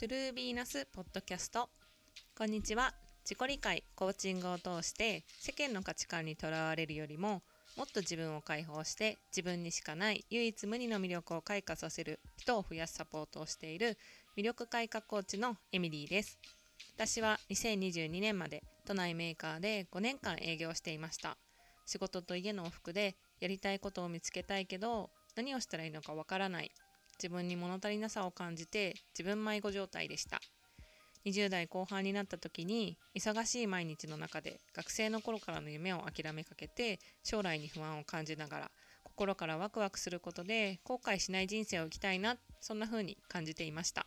トゥルービーナスポッドキャスト。こんにちは。自己理解コーチングを通して世間の価値観にとらわれるよりももっと自分を解放して自分にしかない唯一無二の魅力を開花させる人を増やすサポートをしている魅力開花コーチのエミリーです。私は2022年まで都内メーカーで5年間営業していました。仕事と家の往復でやりたいことを見つけたいけど何をしたらいいのかわからない。自分に物足りなさを感じて自分迷子状態でした。20代後半になった時に忙しい毎日の中で学生の頃からの夢を諦めかけて将来に不安を感じながら心からワクワクすることで後悔しない人生を生きたいなそんな風に感じていました。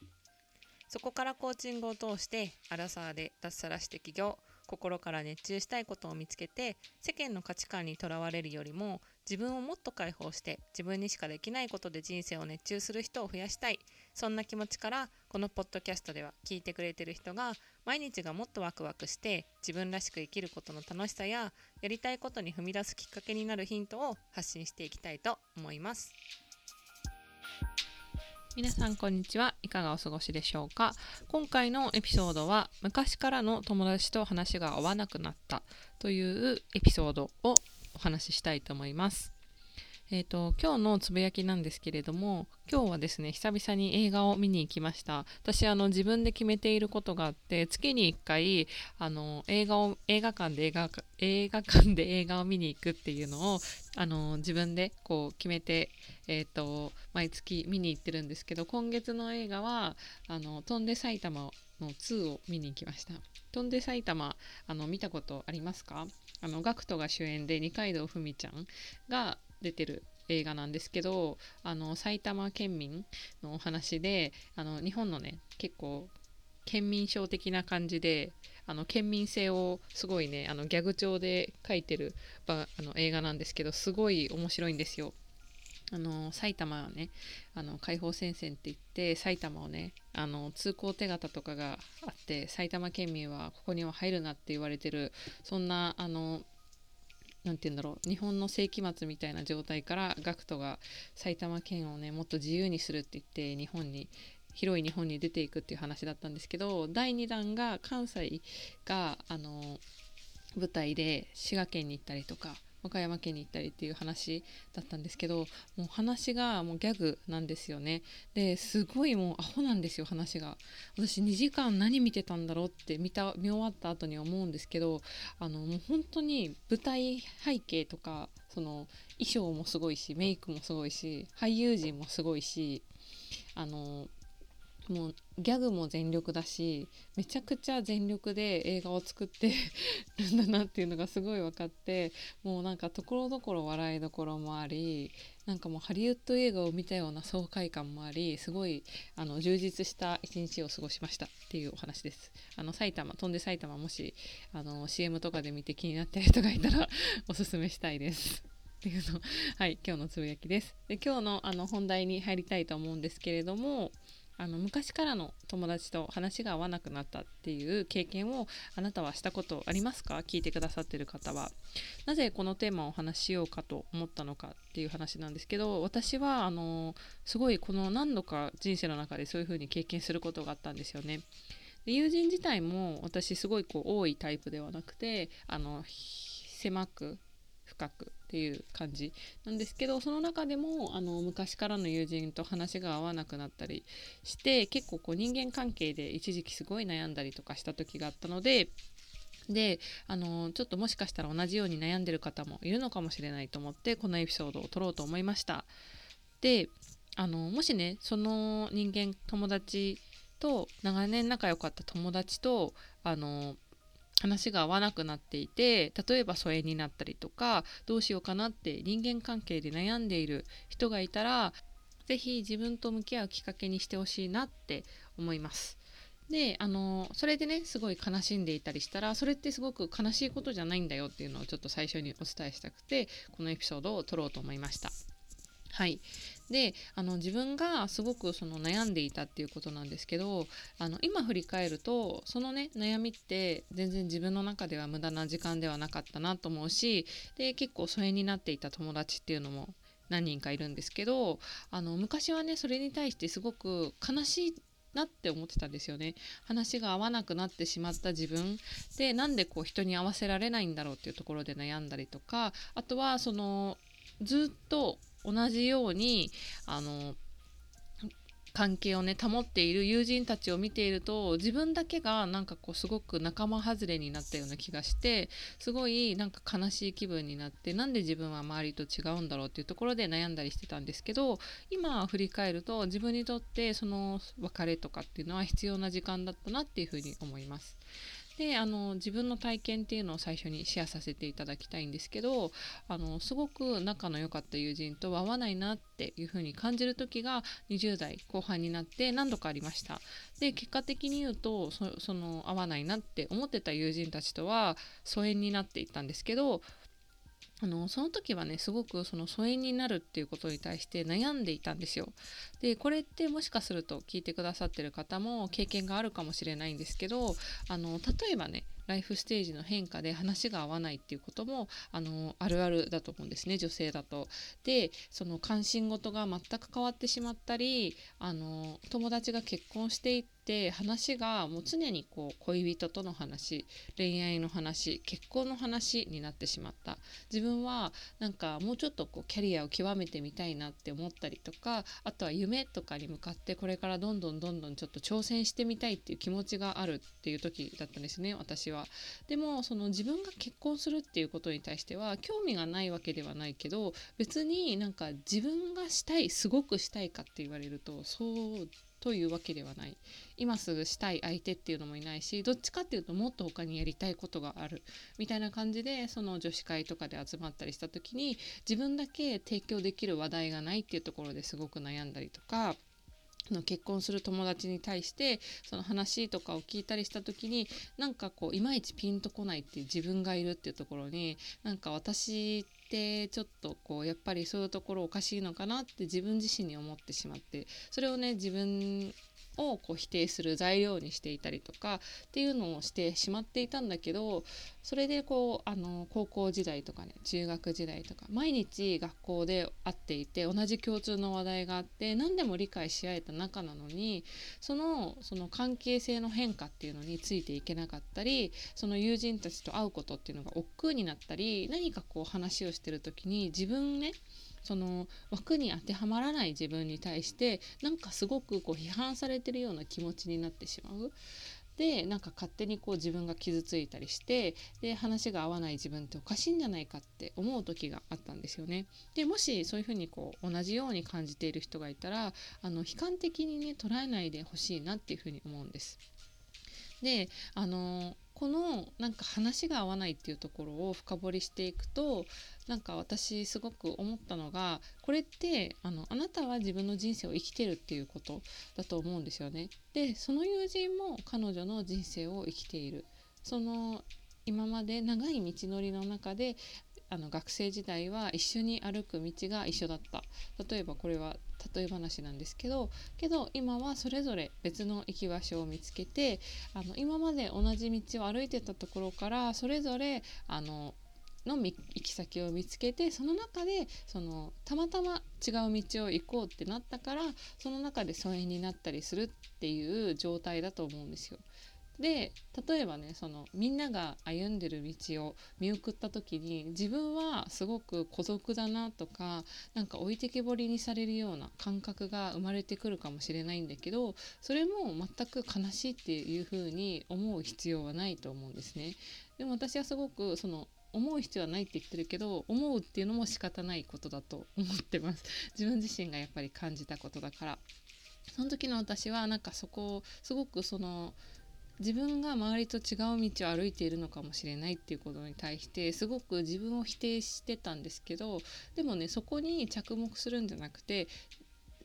そこからコーチングを通してアラサーで脱サラして起業心から熱中したいことを見つけて世間の価値観にとらわれるよりも自分をもっと解放して自分にしかできないことで人生を熱中する人を増やしたい。そんな気持ちからこのポッドキャストでは聞いてくれてる人が毎日がもっとワクワクして自分らしく生きることの楽しさややりたいことに踏み出すきっかけになるヒントを発信していきたいと思います。皆さんこんにちは。いかがお過ごしでしょうか？今回のエピソードは昔からの友達と話が合わなくなったというエピソードをお話ししたいと思います。えーと、今日のつぶやきなんですけれども今日はですね久々に映画を見に行きました。私あの自分で決めていることがあって月に1回あの映画を映画館で映画映画館で映画を見に行くっていうのをあの自分でこう決めて、えーと、毎月見に行ってるんですけど今月の映画は「あの飛んで埼玉」の2を見に行きました。飛んで埼玉あの見たことありますか？あの GACKT が主演で二階堂ふみちゃんが出てる映画なんですけどあの埼玉県民のお話であの日本のね結構県民賞的な感じであの県民性をすごいねあのギャグ調で書いてるあの映画なんですけどすごい面白いんですよ。あの埼玉はねあの解放戦線って言って埼玉をねあの通行手形とかがあって埼玉県民はここには入るなって言われてるそんなあの何て言うんだろう日本の世紀末みたいな状態から GACKT が埼玉県をねもっと自由にするって言って日本に広い日本に出ていくっていう話だったんですけど第2弾が関西があの舞台で滋賀県に行ったりとか和歌山県に行ったりっていう話だったんですけどもう話がもうギャグなんですよね。ですごいもうアホなんですよ話が。私2時間何見てたんだろうって見た見終わった後に思うんですけどあのもう本当に舞台背景とかその衣装もすごいしメイクもすごいし俳優陣もすごいしあのもうギャグも全力だしめちゃくちゃ全力で映画を作ってるんだなっていうのがすごい分かってもうなんかところどころ笑いどころもありなんかもうハリウッド映画を見たような爽快感もありすごいあの充実した一日を過ごしましたっていうお話です。あの埼玉飛んで埼玉もしあの CM とかで見て気になってる人がいたら おすすめしたいです。っていうのはい今日のつぶやきです。で今日のあの本題に入りたいと思うんですけれどもあの昔からの友達と話が合わなくなったっていう経験をあなたはしたことありますか？聞いてくださってる方はなぜこのテーマをお話ししようかと思ったのかっていう話なんですけど私はあのすごいこの何度か人生の中でそういう風に経験することがあったんですよね。で友人自体も私すごいこう多いタイプではなくてあの狭く深くっていう感じなんですけどその中でもあの昔からの友人と話が合わなくなったりして結構こう人間関係で一時期すごい悩んだりとかした時があったのでであのちょっともしかしたら同じように悩んでる方もいるのかもしれないと思ってこのエピソードを撮ろうと思いました。であのもしねその人間友達と長年仲良かった友達とあの話が合わなくなっていて例えば疎遠になったりとかどうしようかなって人間関係で悩んでいる人がいたら是非自分と向き合うきっかけにしてほしいなって思います。であのそれでねすごい悲しんでいたりしたらそれってすごく悲しいことじゃないんだよっていうのをちょっと最初にお伝えしたくてこのエピソードを撮ろうと思いました。はいであの自分がすごくその悩んでいたっていうことなんですけどあの今振り返るとそのね悩みって全然自分の中では無駄な時間ではなかったなと思うしで結構疎遠になっていた友達っていうのも何人かいるんですけどあの昔はねそれに対してすごく悲しいなって思ってたんですよね。話が合わなくなってしまった自分。でなんでこう人に合わせられないんだろうっていうところで悩んだりとかあとはそのずっと同じようにあの関係をね保っている友人たちを見ていると自分だけがなんかこうすごく仲間外れになったような気がしてすごいなんか悲しい気分になってなんで自分は周りと違うんだろうっていうところで悩んだりしてたんですけど今振り返ると自分にとってその別れとかっていうのは必要な時間だったなっていうふうに思います。であの自分の体験っていうのを最初にシェアさせていただきたいんですけどあのすごく仲の良かった友人と合わないなっていうふうに感じる時が20代後半になって何度かありました。で結果的に言うとその合わないなって思ってた友人たちとは疎遠になっていったんですけどあのその時はねすごくその疎遠になるっていうことに対して悩んでいたんですよ。でこれってもしかすると聞いてくださってる方も経験があるかもしれないんですけどあの例えばねライフステージの変化で話が合わないっていうこともあのあるあるだと思うんですね女性だと。でその関心事が全く変わってしまったりあの友達が結婚していって話がもう常にこう恋人との話恋愛の話結婚の話になってしまった自分はなんかもうちょっとこうキャリアを極めてみたいなって思ったりとかあとは夢とかに向かってこれからどんどんどんどんちょっと挑戦してみたいっていう気持ちがあるっていう時だったんですね私はは。でもその自分が結婚するっていうことに対しては興味がないわけではないけど別になんか自分がしたいすごくしたいかって言われるとそうというわけではない今すぐしたい相手っていうのもいないしどっちかっていうともっと他にやりたいことがあるみたいな感じでその女子会とかで集まったりした時に自分だけ提供できる話題がないっていうところですごく悩んだりとか。の結婚する友達に対してその話とかを聞いたりした時になんかこういまいちピンとこないっていう自分がいるっていうところになんか私ってちょっとこうやっぱりそういうところおかしいのかなって自分自身に思ってしまってそれをね自分をこう否定する材料にしていたりとかっていうのをしてしまっていたんだけどそれでこうあの高校時代とかね中学時代とか毎日学校で会っていて同じ共通の話題があって何でも理解し合えた仲なのにそのその関係性の変化っていうのについていけなかったりその友人たちと会うことっていうのが億劫になったり何かこう話をしてる時に自分ねその枠に当てはまらない自分に対してなんかすごくこう批判されてるような気持ちになってしまう。でなんか勝手にこう自分が傷ついたりしてで話が合わない自分っておかしいんじゃないかって思う時があったんですよね。でもしそういうふうにこう同じように感じている人がいたらあの悲観的にね捉えないでほしいなっていうふうに思うんです。であのこのなんか話が合わないっていうところを深掘りしていくとなんか私すごく思ったのがこれってあのあなたは自分の人生を生きてるっていうことだと思うんですよね。でその友人も彼女の人生を生きている。その今まで長い道のりの中であの学生時代は一緒に歩く道が一緒だった例えばこれは例え話なんですけどけど今はそれぞれ別の行き場所を見つけてあの今まで同じ道を歩いてたところからそれぞれあのの行き先を見つけてその中でそのたまたま違う道を行こうってなったからその中で疎遠になったりするっていう状態だと思うんですよ。で例えばねそのみんなが歩んでる道を見送った時に自分はすごく孤独だなとかなんか置いてけぼりにされるような感覚が生まれてくるかもしれないんだけどそれも全く悲しいっていうふうに思う必要はないと思うんですね。でも私はすごくその思う必要はないって言ってるけど思うっていうのも仕方ないことだと思ってます 自分自身がやっぱり感じたことだからその時の私はなんかそこをすごくその自分が周りと違う道を歩いているのかもしれないっていうことに対してすごく自分を否定してたんですけどでもねそこに着目するんじゃなくて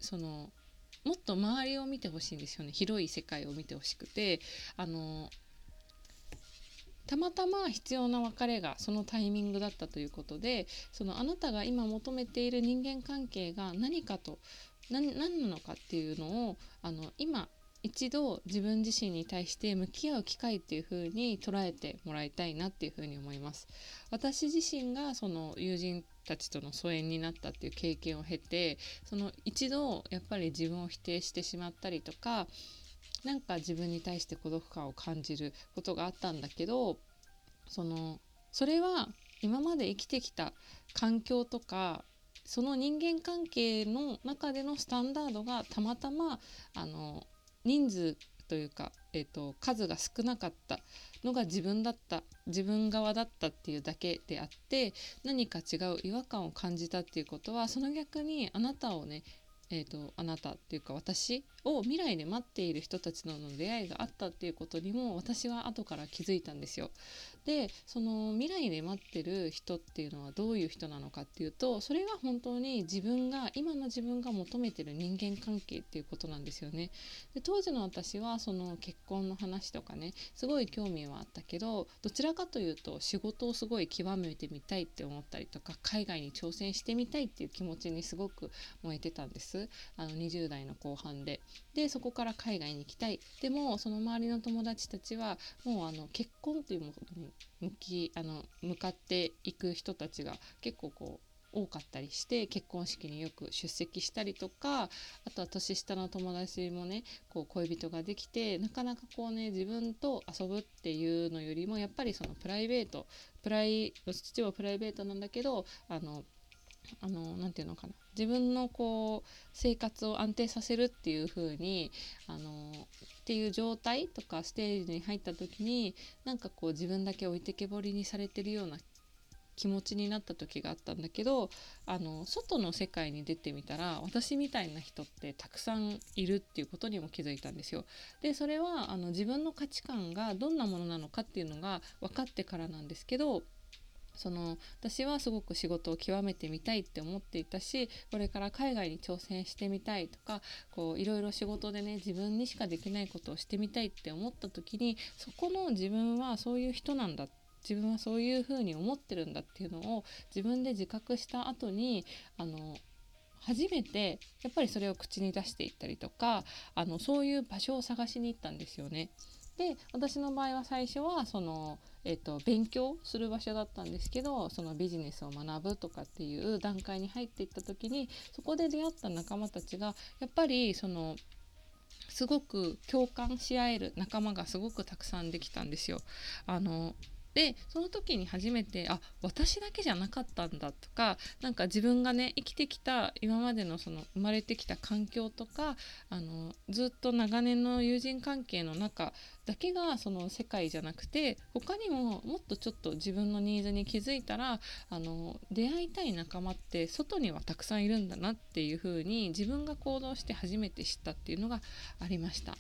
そのもっと周りを見てほしいんですよね。広い世界を見てほしくて。あのたまたま必要な別れがそのタイミングだったということでそのあなたが今求めている人間関係が何かと何なのかっていうのをあの今一度自分自身に対して向き合う機会っていう風に捉えてもらいたいなっていう風に思います。私自身がその友人たちとの疎遠になったっていう経験を経てその一度やっぱり自分を否定してしまったりとかなんか自分に対して孤独感を感じることがあったんだけどそのそれは今まで生きてきた環境とかその人間関係の中でのスタンダードがたまたまあの人数というか、えーと、数が少なかったのが自分だった自分側だったっていうだけであって何か違う違和感を感じたっていうことはその逆にあなたをねえーと、あなたっていうか私を未来で待っている人たちとの出会いがあったっていうことにも私は後から気づいたんですよ。でその未来で待ってる人っていうのはどういう人なのかっていうとそれが本当に自分が今の自分が求めてる人間関係っていうことなんですよね。で当時の私はその結婚の話とかねすごい興味はあったけどどちらかというと仕事をすごい極めてみたいって思ったりとか海外に挑戦してみたいっていう気持ちにすごく燃えてたんですあの20代の後半で。でそこから海外に行きたいでもその周りの友達たちはもうあの結婚というものに向きあの向かっていく人たちが結構こう多かったりして結婚式によく出席したりとかあとは年下の友達もねこう恋人ができてなかなかこうね自分と遊ぶっていうのよりもやっぱりそのプライベートプライ父はプライベートなんだけどあのあのなて言うのかな自分のこう生活を安定させるっていう風にあのっていう状態とかステージに入った時になんかこう自分だけ置いてけぼりにされてるような気持ちになった時があったんだけどあの外の世界に出てみたら私みたいな人ってたくさんいるっていうことにも気づいたんですよ。でそれはあの自分の価値観がどんなものなのかっていうのが分かってからなんですけどその私はすごく仕事を極めてみたいって思っていたしこれから海外に挑戦してみたいとかこういろいろ仕事でね自分にしかできないことをしてみたいって思った時にそこの自分はそういう人なんだ自分はそういうふうに思ってるんだっていうのを自分で自覚した後にあの初めてやっぱりそれを口に出していったりとかあのそういう場所を探しに行ったんですよね。で私の場合は最初はその、えーと、勉強する場所だったんですけどそのビジネスを学ぶとかっていう段階に入っていった時にそこで出会った仲間たちがやっぱりそのすごく共感し合える仲間がすごくたくさんできたんですよ。あのでその時に初めてあ私だけじゃなかったんだとか何か自分がね生きてきた今までのその生まれてきた環境とかあのずっと長年の友人関係の中だけがその世界じゃなくて他にももっとちょっと自分のニーズに気づいたらあの出会いたい仲間って外にはたくさんいるんだなっていう風に自分が行動して初めて知ったっていうのがありました。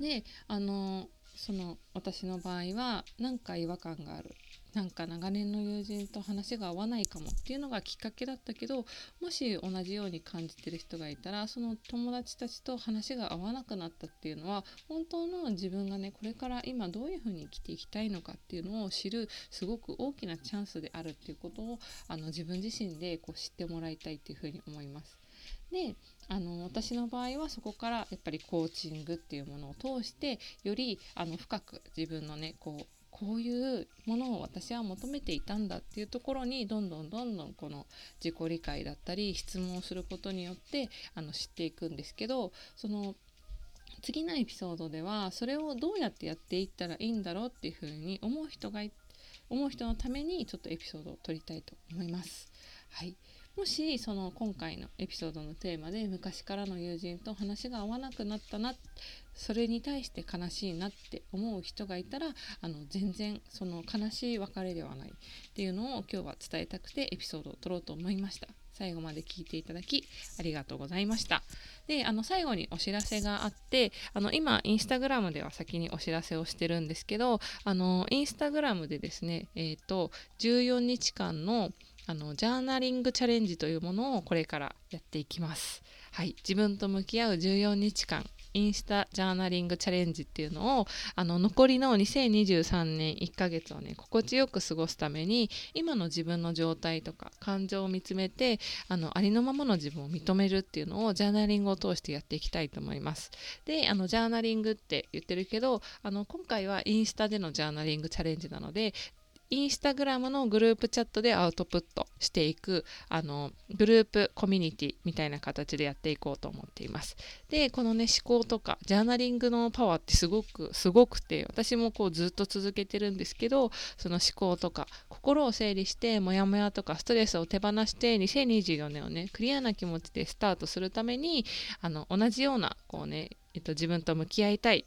であのその私の場合は何か違和感があるなんか長年の友人と話が合わないかもっていうのがきっかけだったけどもし同じように感じてる人がいたらその友達たちと話が合わなくなったっていうのは本当の自分がねこれから今どういうふうに生きていきたいのかっていうのを知るすごく大きなチャンスであるっていうことをあの自分自身でこう知ってもらいたいっていうふうに思います。であの私の場合はそこからやっぱりコーチングっていうものを通してよりあの深く自分のねこうこういうものを私は求めていたんだっていうところにどんどんどんどんこの自己理解だったり質問をすることによってあの知っていくんですけどその次のエピソードではそれをどうやってやっていったらいいんだろうっていうふうに思う人が思う人のためにちょっとエピソードを撮りたいと思います。はい、もしその今回のエピソードのテーマで昔からの友人と話が合わなくなったなそれに対して悲しいなって思う人がいたらあの全然その悲しい別れではないっていうのを今日は伝えたくてエピソードを撮ろうと思いました。最後まで聞いていただきありがとうございました。で、あの最後にお知らせがあって、あの今インスタグラムでは先にお知らせをしてるんですけど、あのインスタグラムでですね、えっ、ー、と14日間のあのジャーナリングチャレンジというものをこれからやっていきます。はい、自分と向き合う14日間インスタジャーナリングチャレンジっていうのをあの残りの2023年1ヶ月をね心地よく過ごすために今の自分の状態とか感情を見つめてあのありのままの自分を認めるっていうのをジャーナリングを通してやっていきたいと思います。であのジャーナリングって言ってるけどあの今回はインスタでのジャーナリングチャレンジなのでインスタグラムのグループチャットでアウトプットしていくあのグループコミュニティみたいな形でやっていこうと思っています。でこのね思考とかジャーナリングのパワーってすごくすごくて私もこうずっと続けてるんですけどその思考とか心を整理してモヤモヤとかストレスを手放して2024年をねクリアな気持ちでスタートするためにあの同じようなこうね、えっと、自分と向き合いたい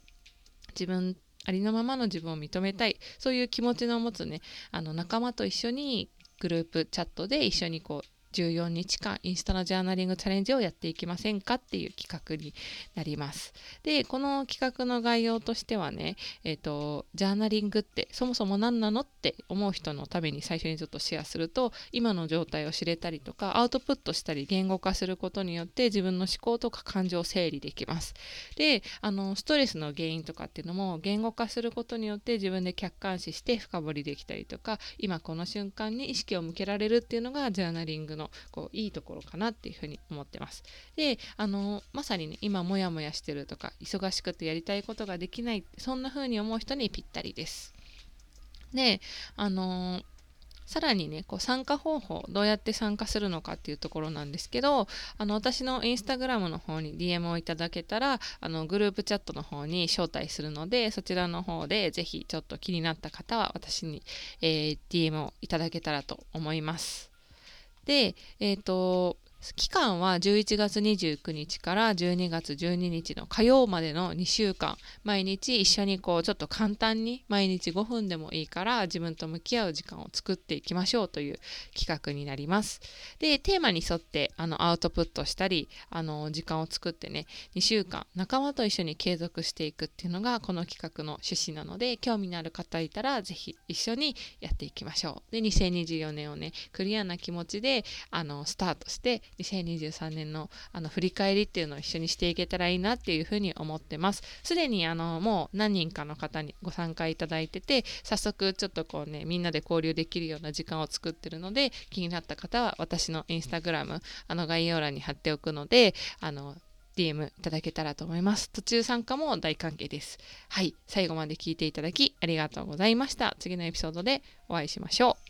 自分ありのままの自分を認めたい。そういう気持ちの持つねあの仲間と一緒にグループチャットで一緒にこう14日間インスタのジャーナリングチャレンジをやっていきませんかっていう企画になります。で、この企画の概要としてはね、えっ、ー、と、ジャーナリングってそもそも何なのって思う人のために最初にちょっとシェアすると、今の状態を知れたりとか、アウトプットしたり言語化することによって自分の思考とか感情を整理できます。で、あの、ストレスの原因とかっていうのも言語化することによって自分で客観視して深掘りできたりとか、今この瞬間に意識を向けられるっていうのがジャーナリングののこういいところかなっていうふうに思ってます。であのまさにね今モヤモヤしてるとか忙しくてやりたいことができないそんな風に思う人にぴったりです。であのさらにねこう参加方法どうやって参加するのかっていうところなんですけどあの私のインスタグラムの方に DM をいただけたらあのグループチャットの方に招待するのでそちらの方でぜひちょっと気になった方は私に、えー、DM をいただけたらと思います。で、えっ、ー、と、期間は11月29日から12月12日の火曜までの2週間毎日一緒にこうちょっと簡単に毎日5分でもいいから自分と向き合う時間を作っていきましょうという企画になります。でテーマに沿ってあのアウトプットしたりあの時間を作ってね2週間仲間と一緒に継続していくっていうのがこの企画の趣旨なので興味のある方いたら是非一緒にやっていきましょう。で2024年をねクリアな気持ちであのスタートして2023年のあの振り返りっていうのを一緒にしていけたらいいなっていうふうに思ってます。すでにあのもう何人かの方にご参加いただいてて早速ちょっとこうねみんなで交流できるような時間を作ってるので気になった方は私のインスタグラムあの概要欄に貼っておくのであの DM いただけたらと思います。途中参加も大歓迎です。はい、最後まで聞いていただきありがとうございました。次のエピソードでお会いしましょう。